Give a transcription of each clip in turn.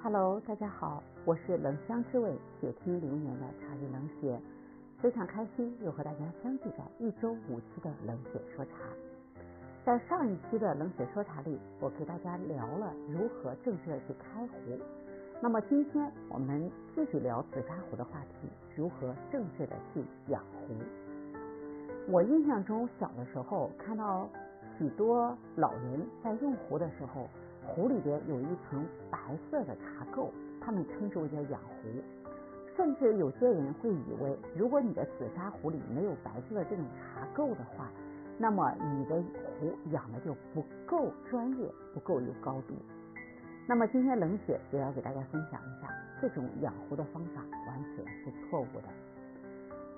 Hello，大家好，我是冷香之味且听流年的茶语冷血，非常开心又和大家相聚在一周五期的冷血说茶。在上一期的冷血说茶里，我给大家聊了如何正确的去开壶。那么今天我们继续聊紫砂壶的话题，如何正确的去养壶。我印象中小的时候看到许多老人在用壶的时候。壶里边有一层白色的茶垢，他们称之为叫养壶。甚至有些人会以为，如果你的紫砂壶里没有白色的这种茶垢的话，那么你的壶养的就不够专业，不够有高度。那么今天冷血也要给大家分享一下，这种养壶的方法完全是错误的。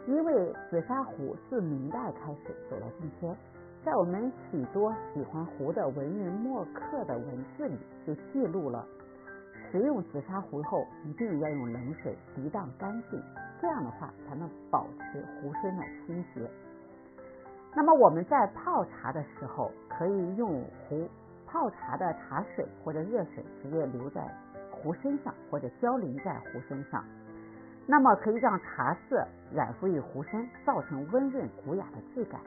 因为紫砂壶自明代开始走到今天。在我们许多喜欢壶的文人墨客的文字里，就记录了使用紫砂壶后一定要用冷水涤荡干净，这样的话才能保持壶身的清洁。那么我们在泡茶的时候，可以用壶泡茶的茶水或者热水直接留在壶身上，或者浇淋在壶身上，那么可以让茶色染敷于壶身，造成温润古雅的质感。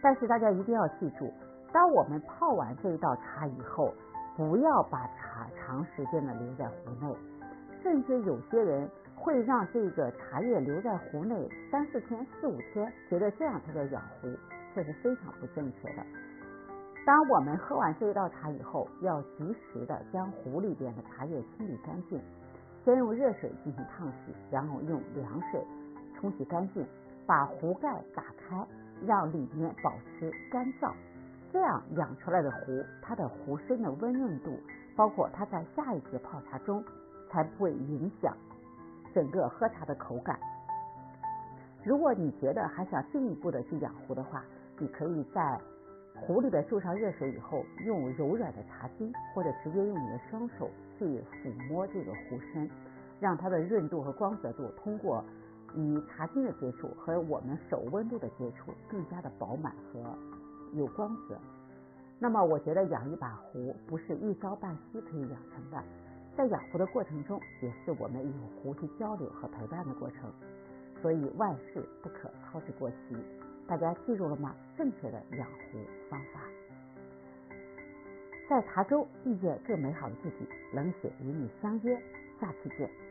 但是大家一定要记住，当我们泡完这一道茶以后，不要把茶长时间的留在壶内，甚至有些人会让这个茶叶留在壶内三四天、四五天，觉得这样才叫养壶，这是非常不正确的。当我们喝完这一道茶以后，要及时的将壶里边的茶叶清理干净，先用热水进行烫洗，然后用凉水冲洗干净，把壶盖打开。让里面保持干燥，这样养出来的壶，它的壶身的温润度，包括它在下一次泡茶中，才不会影响整个喝茶的口感。如果你觉得还想进一步的去养壶的话，你可以在壶里边注上热水以后，用柔软的茶巾，或者直接用你的双手去抚摸这个壶身，让它的润度和光泽度通过。与茶巾的接触和我们手温度的接触更加的饱满和有光泽。那么，我觉得养一把壶不是一朝半夕可以养成的，在养壶的过程中，也是我们与壶去交流和陪伴的过程。所以万事不可操之过急。大家记住了吗？正确的养壶方法。在茶中遇见更美好的自己，冷血与你相约，下期见。